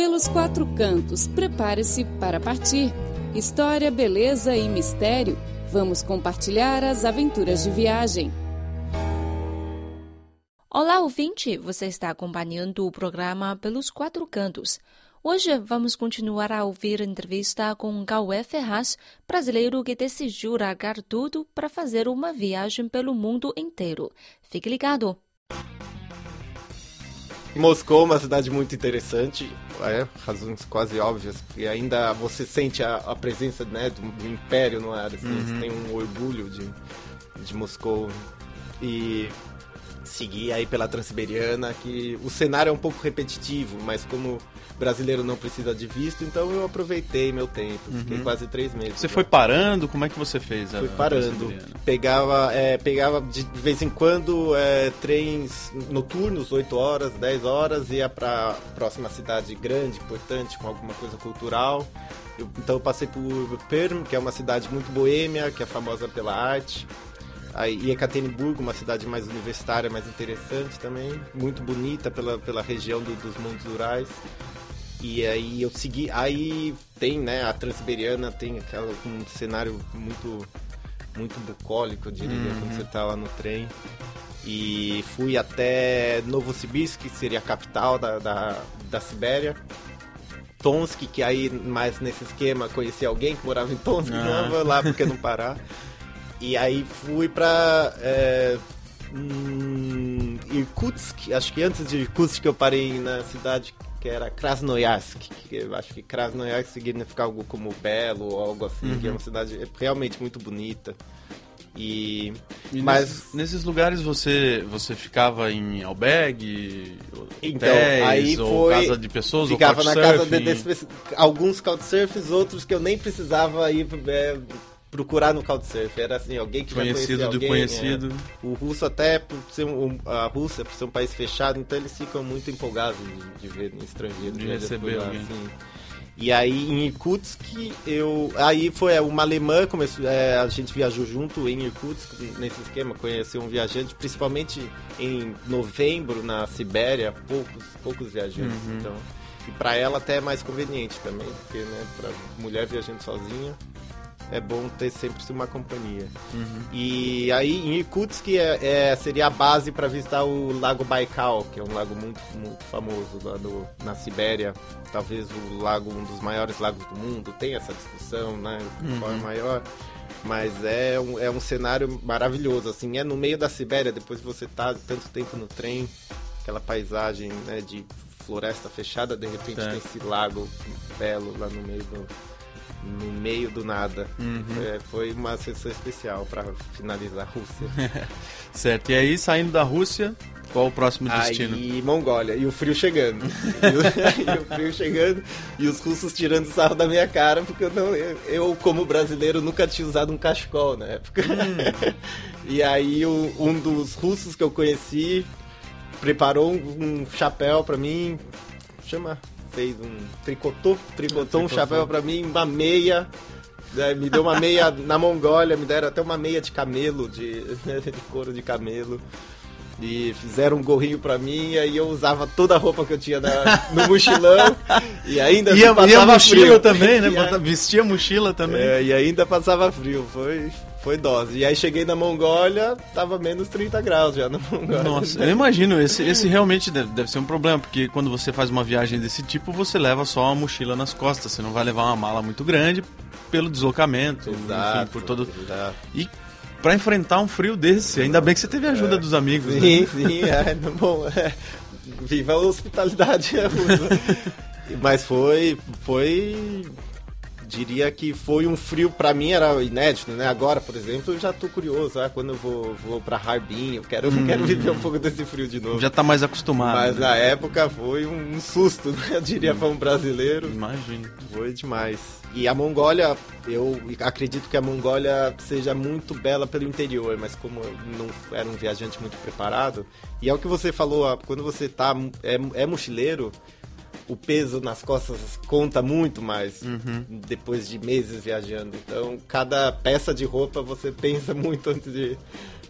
Pelos quatro cantos, prepare-se para partir. História, beleza e mistério. Vamos compartilhar as aventuras de viagem. Olá, ouvinte! Você está acompanhando o programa Pelos Quatro Cantos. Hoje vamos continuar a ouvir entrevista com Gaué Ferraz, brasileiro que decidiu largar tudo para fazer uma viagem pelo mundo inteiro. Fique ligado! Moscou, uma cidade muito interessante, é, razões quase óbvias, e ainda você sente a, a presença né, do, do, império no ar, assim, uhum. você tem um orgulho de, de Moscou. E seguir aí pela Transiberiana, que o cenário é um pouco repetitivo, mas como brasileiro não precisa de visto, então eu aproveitei meu tempo. Fiquei uhum. quase três meses. Você foi parando? Como é que você fez? Fui parando. Pegava, é, pegava de vez em quando é, trens noturnos, 8 horas, 10 horas, ia para próxima cidade grande, importante, com alguma coisa cultural. Eu, então eu passei por Perm, que é uma cidade muito boêmia, que é famosa pela arte. Aí Ekaterimburgo, uma cidade mais universitária, mais interessante também, muito bonita pela, pela região do, dos mundos rurais. E aí eu segui, aí tem, né, a Transiberiana tem aquela um cenário muito muito bucólico, eu diria, uhum. quando você tá lá no trem. E fui até Novosibirsk, que seria a capital da, da, da Sibéria. Tonsk, que aí, mais nesse esquema, conheci alguém que morava em Tonsk, ah. não vou lá porque não parar. E aí fui pra é, hum, Irkutsk, acho que antes de Irkutsk eu parei na cidade que era Krasnoyarsk, que acho que Krasnoyarsk significa algo como belo ou algo assim, uhum. que é uhum. uma cidade realmente muito bonita. E, e mas nesses, nesses, lugares você você ficava em albergue, então aí ou foi, casa de pessoas, ficava na casa de, alguns couchsurfers, outros que eu nem precisava ir é, procurar no Couchsurf. Era assim, alguém que conhecido já do conhecido. É. O russo até por ser um, a Rússia por ser um país fechado, então eles ficam muito empolgados de, de ver estrangeiros de receber lá, alguém. Assim. E aí em Irkutsk eu aí foi é, uma alemã começou é, a gente viajou junto em Irkutsk nesse esquema conheceu um viajante principalmente em novembro na Sibéria poucos poucos viajantes uhum. então e para ela até é mais conveniente também porque né para mulher viajando sozinha é bom ter sempre uma companhia. Uhum. E aí em Irkutsk é, é seria a base para visitar o Lago Baikal, que é um lago muito, muito famoso lá no, na Sibéria. Talvez o lago, um dos maiores lagos do mundo, tem essa discussão, né? Qual é uhum. maior. Mas é um, é um cenário maravilhoso, assim, é no meio da Sibéria, depois você tá tanto tempo no trem, aquela paisagem né, de floresta fechada, de repente tem esse lago belo lá no meio do, no meio do nada. Uhum. É, foi uma sessão especial para finalizar a Rússia. certo. E aí, saindo da Rússia, qual o próximo destino? Aí, Mongólia. E o frio chegando. e, o, e, o, frio chegando. E os russos tirando sarro da minha cara, porque eu, não, eu, eu como brasileiro, nunca tinha usado um cachecol na época. Hum. e aí, o, um dos russos que eu conheci preparou um, um chapéu para mim. Chama fez um tricotou, tricotou um, chapéu para mim, uma meia. Né, me deu uma meia na Mongólia, me deram até uma meia de camelo, de, de couro de camelo. E fizeram um gorrinho pra mim, e aí eu usava toda a roupa que eu tinha na, no mochilão. e ainda ia, passava ia mochila frio. também, né? Ia, Vestia mochila também. É, e ainda passava frio. Foi, foi dose. E aí cheguei na Mongólia, tava menos 30 graus já na Mongólia. Nossa, eu imagino, esse, esse realmente deve, deve ser um problema, porque quando você faz uma viagem desse tipo, você leva só uma mochila nas costas, você não vai levar uma mala muito grande pelo deslocamento, exato, enfim, por todo. Exato. E para enfrentar um frio desse, ainda bem que você teve a ajuda é, dos amigos. Sim, né? sim, é, bom, é, viva a hospitalidade. Mas foi, foi diria que foi um frio para mim era inédito, né? Agora, por exemplo, eu já tô curioso, ah, quando eu vou, vou para Harbin, eu quero, hum. quero viver um pouco desse frio de novo. Já tá mais acostumado. Mas né? na época foi um susto, né? Eu diria para um brasileiro. Imagino. Foi demais. E a Mongólia, eu acredito que a Mongólia seja muito bela pelo interior, mas como eu não era um viajante muito preparado, e é o que você falou, quando você tá é, é mochileiro, o peso nas costas conta muito mais uhum. depois de meses viajando. Então, cada peça de roupa você pensa muito antes de,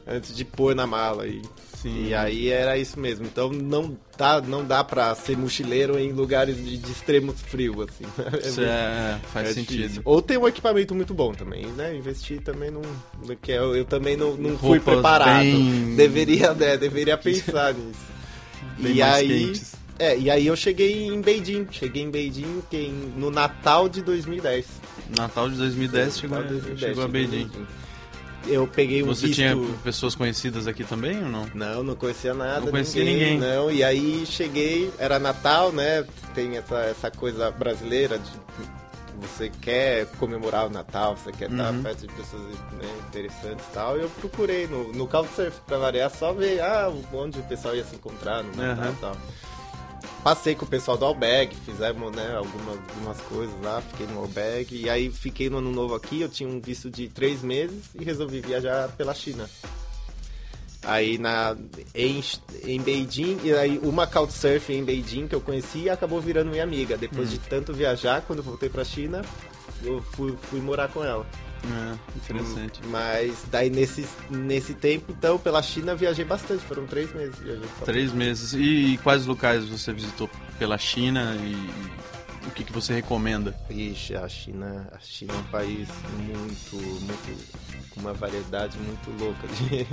antes de pôr na mala. E, Sim. e aí era isso mesmo. Então não dá, não dá pra ser mochileiro em lugares de, de extremo frio, assim. Isso é, faz é sentido. Difícil. Ou tem um equipamento muito bom também, né? Investir também não. Que eu, eu também não, não fui preparado. Bem... Deveria, né, deveria pensar nisso. Bem e aí. Quentes. É, e aí eu cheguei em Beijing. Cheguei em Beijing que no Natal de 2010. Natal de 2010 chegou, Natal 2010, chegou a Beijing. Beijing eu peguei um Você visto... tinha pessoas conhecidas aqui também ou não? Não, não conhecia nada. Não conhecia ninguém, ninguém. Não, e aí cheguei, era Natal, né? Tem essa, essa coisa brasileira de você quer comemorar o Natal, você quer estar uhum. perto de pessoas né, interessantes e tal. E eu procurei no, no Couchsurf pra variar, só ver ah, onde o pessoal ia se encontrar no Natal uhum. e tal. Passei com o pessoal do Albag, fizemos né, algumas, algumas coisas lá, fiquei no Albag. E aí fiquei no ano novo aqui, eu tinha um visto de três meses e resolvi viajar pela China. Aí na, em, em Beijing, e aí uma Couchsurfing em Beijing que eu conheci acabou virando minha amiga. Depois hum. de tanto viajar, quando eu voltei pra China, eu fui, fui morar com ela. É, interessante. Mas daí nesse, nesse tempo, então, pela China viajei bastante, foram três meses viajei. Três meses. E, e quais locais você visitou pela China e, o que, que você recomenda? Ixi, a China, a China é um país muito, muito, com uma variedade muito louca. De...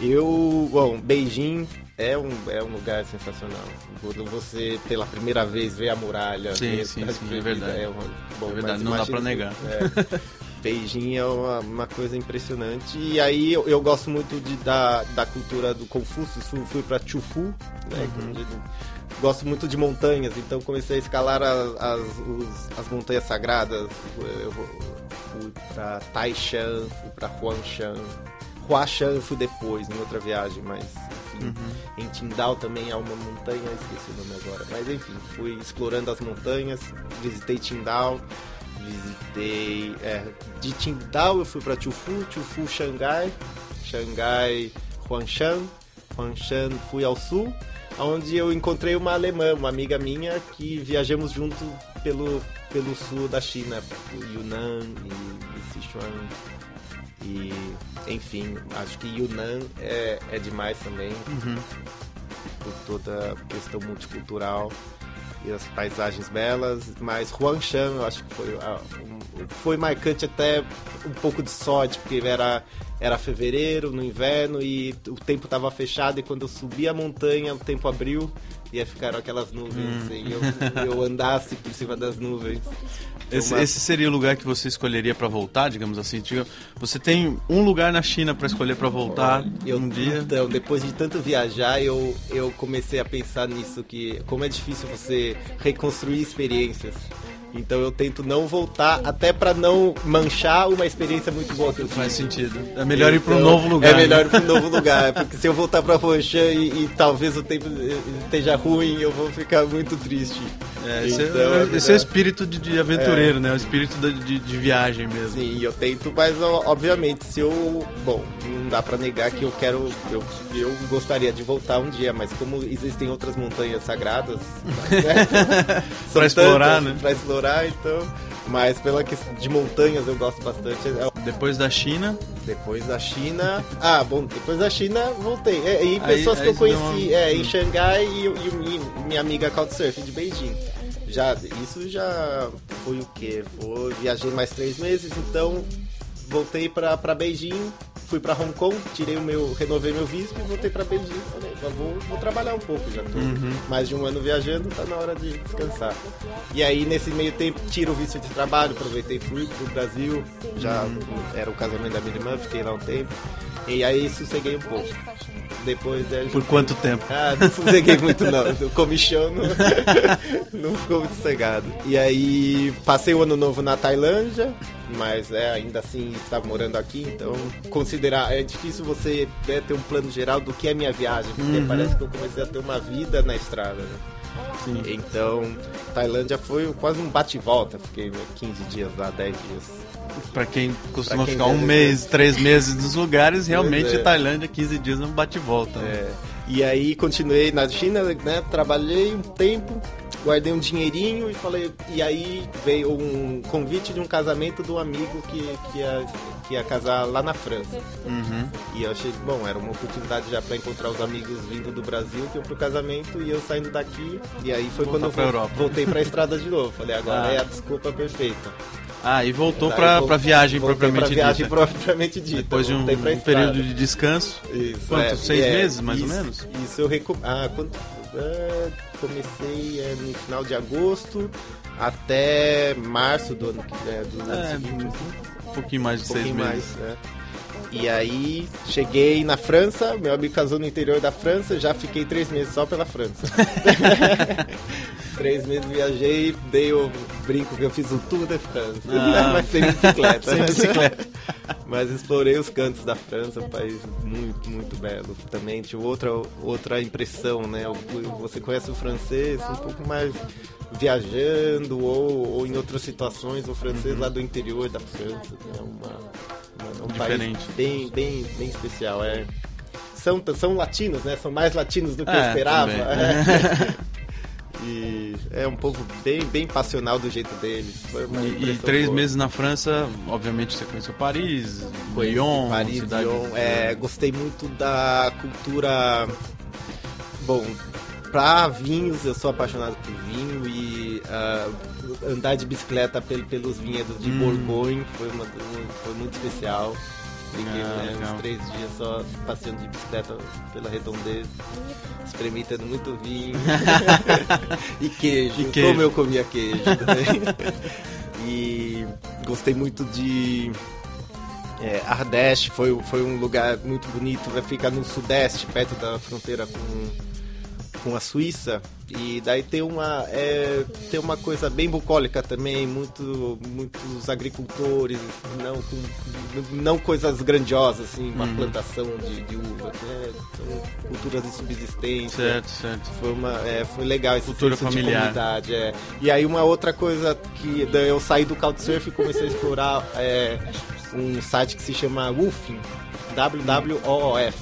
Eu, bom, Beijing é um, é um lugar sensacional. Quando você, pela primeira vez, vê a muralha. Sim, sim, sim, é verdade. É, uma, bom, é verdade, não dá pra negar. É, Beijing é uma, uma, coisa impressionante. E aí eu, eu, gosto muito de, da, da cultura do Confúcio. Fui, fui pra Chufu, né? Uhum. Gosto muito de montanhas, então comecei a escalar as, as, os, as montanhas sagradas. Eu fui pra Taishan, fui pra Huangshan. Huashan fui depois, em outra viagem, mas enfim. Uhum. Em Tindal também há uma montanha, esqueci o nome agora. Mas enfim, fui explorando as montanhas, visitei Tindal visitei. É, de Qingdao eu fui para Chufu, Chufu Xangai, Xangai Huangshan, Huangshan fui ao sul, onde eu encontrei uma alemã, uma amiga minha, que viajamos junto pelo, pelo sul da China, Yunnan e, e Sichuan. E, enfim, acho que Yunnan é, é demais também, uhum. por toda a questão multicultural e as paisagens belas, mas Huangshan eu acho que foi, um, foi marcante até um pouco de sorte, porque era, era fevereiro, no inverno, e o tempo estava fechado, e quando eu subi a montanha, o tempo abriu, e ficaram aquelas nuvens, hum. e eu, eu andasse por cima das nuvens. Esse, uma... esse, seria o lugar que você escolheria para voltar, digamos assim? Você tem um lugar na China para escolher para voltar eu, um dia? Então, depois de tanto viajar, eu, eu comecei a pensar nisso, que como é difícil você reconstruir experiências. Então eu tento não voltar, até para não manchar uma experiência muito boa que eu Faz sentido. É melhor então, ir para um novo lugar. É melhor ir para um novo lugar, porque se eu voltar para Ronchan e, e, talvez o tempo esteja ruim, eu vou ficar muito triste. É, esse, é então, é, esse é o espírito de, de aventureiro, é. né? O espírito de, de, viagem mesmo. Sim, eu tento, mas obviamente, se eu. Bom, não dá para negar que eu quero. Eu, eu gostaria de voltar um dia, mas como existem outras montanhas sagradas. Né? para explorar, tantas, né? Pra explorar, então. Mas pela questão de montanhas eu gosto bastante. É depois da China? Depois da China. Ah, bom, depois da China voltei. É, e pessoas aí, que eu conheci uma... é, em Xangai e, e, minha amiga Couchsurf de Beijing. Já, isso já foi o quê? Foi, viajei mais três meses, então voltei para Beijing fui para Hong Kong, tirei o meu, renovei meu visto e voltei para Beijing. Falei, vou, vou trabalhar um pouco, já tô uhum. mais de um ano viajando, tá na hora de descansar. E aí nesse meio tempo tiro o visto de trabalho, aproveitei fui pro Brasil, já uhum. era o casamento da minha irmã, fiquei lá um tempo. E aí sosseguei um pouco. Depois de... Por quanto tempo? Ah, não sosseguei muito não. O comichão não, não ficou muito sossegado. E aí passei o ano novo na Tailândia, mas é, ainda assim estava morando aqui, então considerar. É difícil você né, ter um plano geral do que é minha viagem, porque uhum. parece que eu comecei a ter uma vida na estrada, né? Sim. Então, Tailândia foi quase um bate-volta. Fiquei 15 dias lá, 10 dias. Pra quem costuma quem ficar um mês, três meses nos lugares, realmente é. Tailândia, 15 dias é um bate-volta. Né? E aí continuei na China, né? Trabalhei um tempo, guardei um dinheirinho e falei. E aí veio um convite de um casamento do amigo que, que, ia, que ia casar lá na França. Uhum. E eu achei, bom, era uma oportunidade já para encontrar os amigos vindo do Brasil que iam pro casamento e eu saindo daqui. E aí foi Voltar quando eu voltei pra estrada de novo. Falei, agora Ah. é a desculpa perfeita. Ah, e voltou vol- pra viagem propriamente pra viagem dita. propriamente dita. Depois de um, um período de descanso. Isso, Quanto? é, Seis é, meses, mais ou isso- menos? Isso eu recom... Ah, quanto... ah, comecei é, no final de agosto até março do ano que é, do ano É, seguinte, assim, Um pouquinho mais de um seis pouquinho meses. mais. Né? E aí cheguei na França, meu amigo casou no interior da França, já fiquei três meses só pela França. três meses viajei, dei o brinco que eu fiz o tour da França, Ah. mas sem bicicleta. Sem bicicleta. Mas explorei os cantos da França, um país muito, muito belo. Também tive outra, outra impressão, né? Você conhece o francês um pouco mais viajando ou, ou em outras situações, o francês lá do interior da França. É uma, uma- um Diferente. país bem, bem, bem especial. É. São, são latinos, né? São mais latinos do que eu É, esperava. também. e é um povo bem, bem passional do jeito deles. Uma E, e três boa. meses na França, obviamente você conheceu Paris, Conheci Lyon, Paris, cidade... Lyon. É, gostei muito da cultura. Bom, pra vinhos, eu sou apaixonado por vinho e ah, andar de bicicleta pel- pelos vinhedos de Hum. Foi, uma, foi muito especial. Fiquei Ah, né, uns três dias só passeando de bicicleta pela redondeza, experimentando muito vinho e queijo. E queijo. Como eu comia queijo também. e gostei muito de é, Ardèche foi, foi um lugar muito bonito, vai ficar no sudeste, perto da fronteira com, com a Suíça. E daí tem uma, é, tem uma coisa bem bucólica também, muito, muitos agricultores, não, com, não coisas grandiosas, assim, uma Uhum. plantação de, de uva, né? São culturas de subsistência. Certo, certo. Foi, uma, é, foi legal esse Cultura familiar. de comunidade. É. E aí uma outra coisa que eu saí do Couchsurf e comecei a explorar é, um site que se chama Woofing, WWOOF,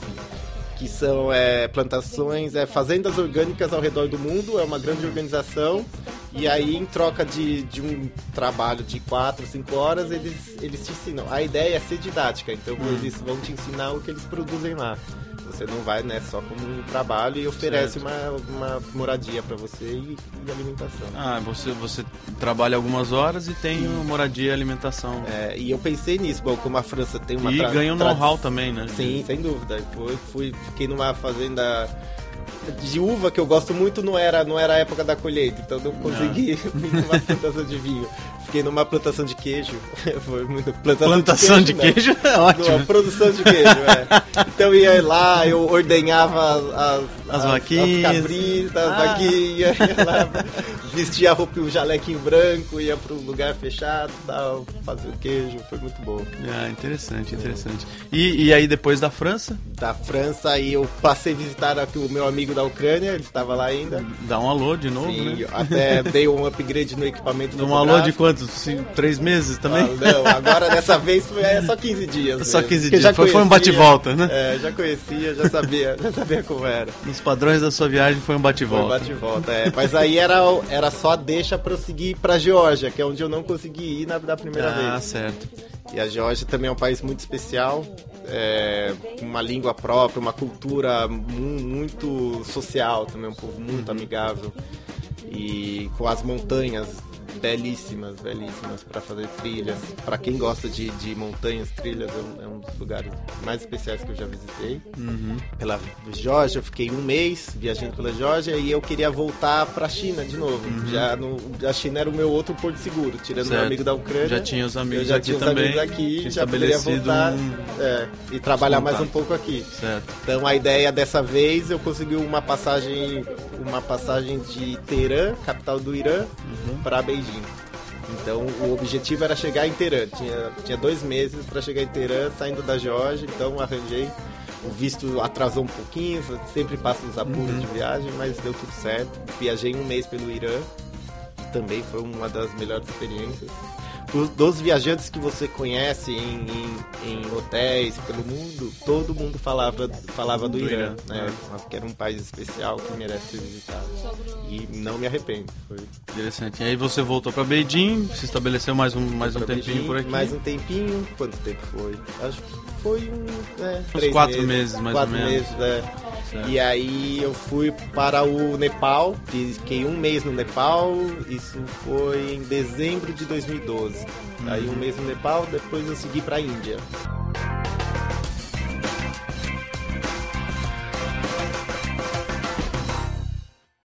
que são é, plantações, é, fazendas orgânicas ao redor do mundo, é uma grande organização. E aí, em troca de, de um trabalho de 4, 5 horas, eles, eles te ensinam. A ideia é ser didática, então eles vão te ensinar o que eles produzem lá. Você não vai né, só como um trabalho e oferece uma, uma moradia para você e, e alimentação. Ah, você, você trabalha algumas horas e tem moradia e alimentação. É, e eu pensei nisso, bom, como a França tem uma e ganha um know-how também, né? Sim, sem dúvida. Foi, fui, fiquei numa fazenda de uva que eu gosto muito, não era, não era a época da colheita, então não consegui numa plantação de vinho. Fiquei numa plantação de queijo. Foi muito plantação, Plantação de né? queijo é ótimo. Não, produção de queijo, é. Então eu ia lá, eu ordenhava as, As vaquinhas. as cabritas, as Ah. vaquinhas, ia lá, vestia a roupa, o jalequinho branco, ia para um lugar fechado tal, fazia o queijo, foi muito bom. Ah, interessante, interessante. E, e aí depois da França, Da França, aí eu passei a visitar aqui o meu amigo da Ucrânia, ele estava lá ainda. dá um alô de novo, Sim, né? até dei um upgrade no equipamento Um alô de fotográfico. Quantos? Cinco, três meses também? Ah, não, agora dessa vez foi é, só 15 dias. Só mesmo, 15 porque dias. já Foi- foi um conhecia, bate-volta, né? É, já conhecia, já sabia, já sabia como era. Nos padrões da sua viagem foi um Foi bate-volta. bate e volta, é. Mas aí era, era só deixa pra eu seguir pra Geórgia, que é onde eu não consegui ir na, da primeira Ah, vez. certo. E a Geórgia também é um país muito especial, é, com uma língua própria, uma cultura mu- muito social também, um povo muito amigável. E com as montanhas belíssimas, belíssimas para fazer trilhas. Para quem gosta de, de montanhas, trilhas, é um, é um dos lugares mais especiais que eu já visitei. Uhum. Pela Geórgia, eu fiquei um mês viajando pela Geórgia e eu queria voltar para a China de novo. Já no, a China era o meu outro porto seguro, tirando meu Certo. amigo da Ucrânia. Já tinha os amigos eu já aqui tinha os também. amigos aqui, tinha já poderia voltar um- é, e trabalhar mais um pouco aqui. Certo. Então a ideia dessa vez eu consegui uma passagem, uma passagem de Teherã, capital do Irã, para Beijing. Então o objetivo era chegar em Teherã. Tinha, tinha dois meses para chegar em Teherã, saindo da Geórgia, então arranjei. O visto atrasou um pouquinho, sempre passa os apuros de viagem, mas deu tudo certo. Viajei um mês pelo Irã, também foi uma das melhores experiências. Dos viajantes que você conhece em, em, em, hotéis pelo mundo, todo mundo falava, falava do, do Irã, Irã, né? É. Que era um país especial que merece ser visitado. E não me arrependo. Foi interessante. E aí você voltou para Beijing, se estabeleceu mais um, mais um tempinho Beijing, por aqui. Mais um tempinho. Quanto tempo foi? Acho que foi um. É, Uns quatro meses, meses mais quatro ou menos. meses, é. Certo. E aí eu fui para o Nepal, fiquei um mês no Nepal, isso foi em dezembro de 2012. Uhum. Aí um mês no Nepal, depois eu segui para a Índia.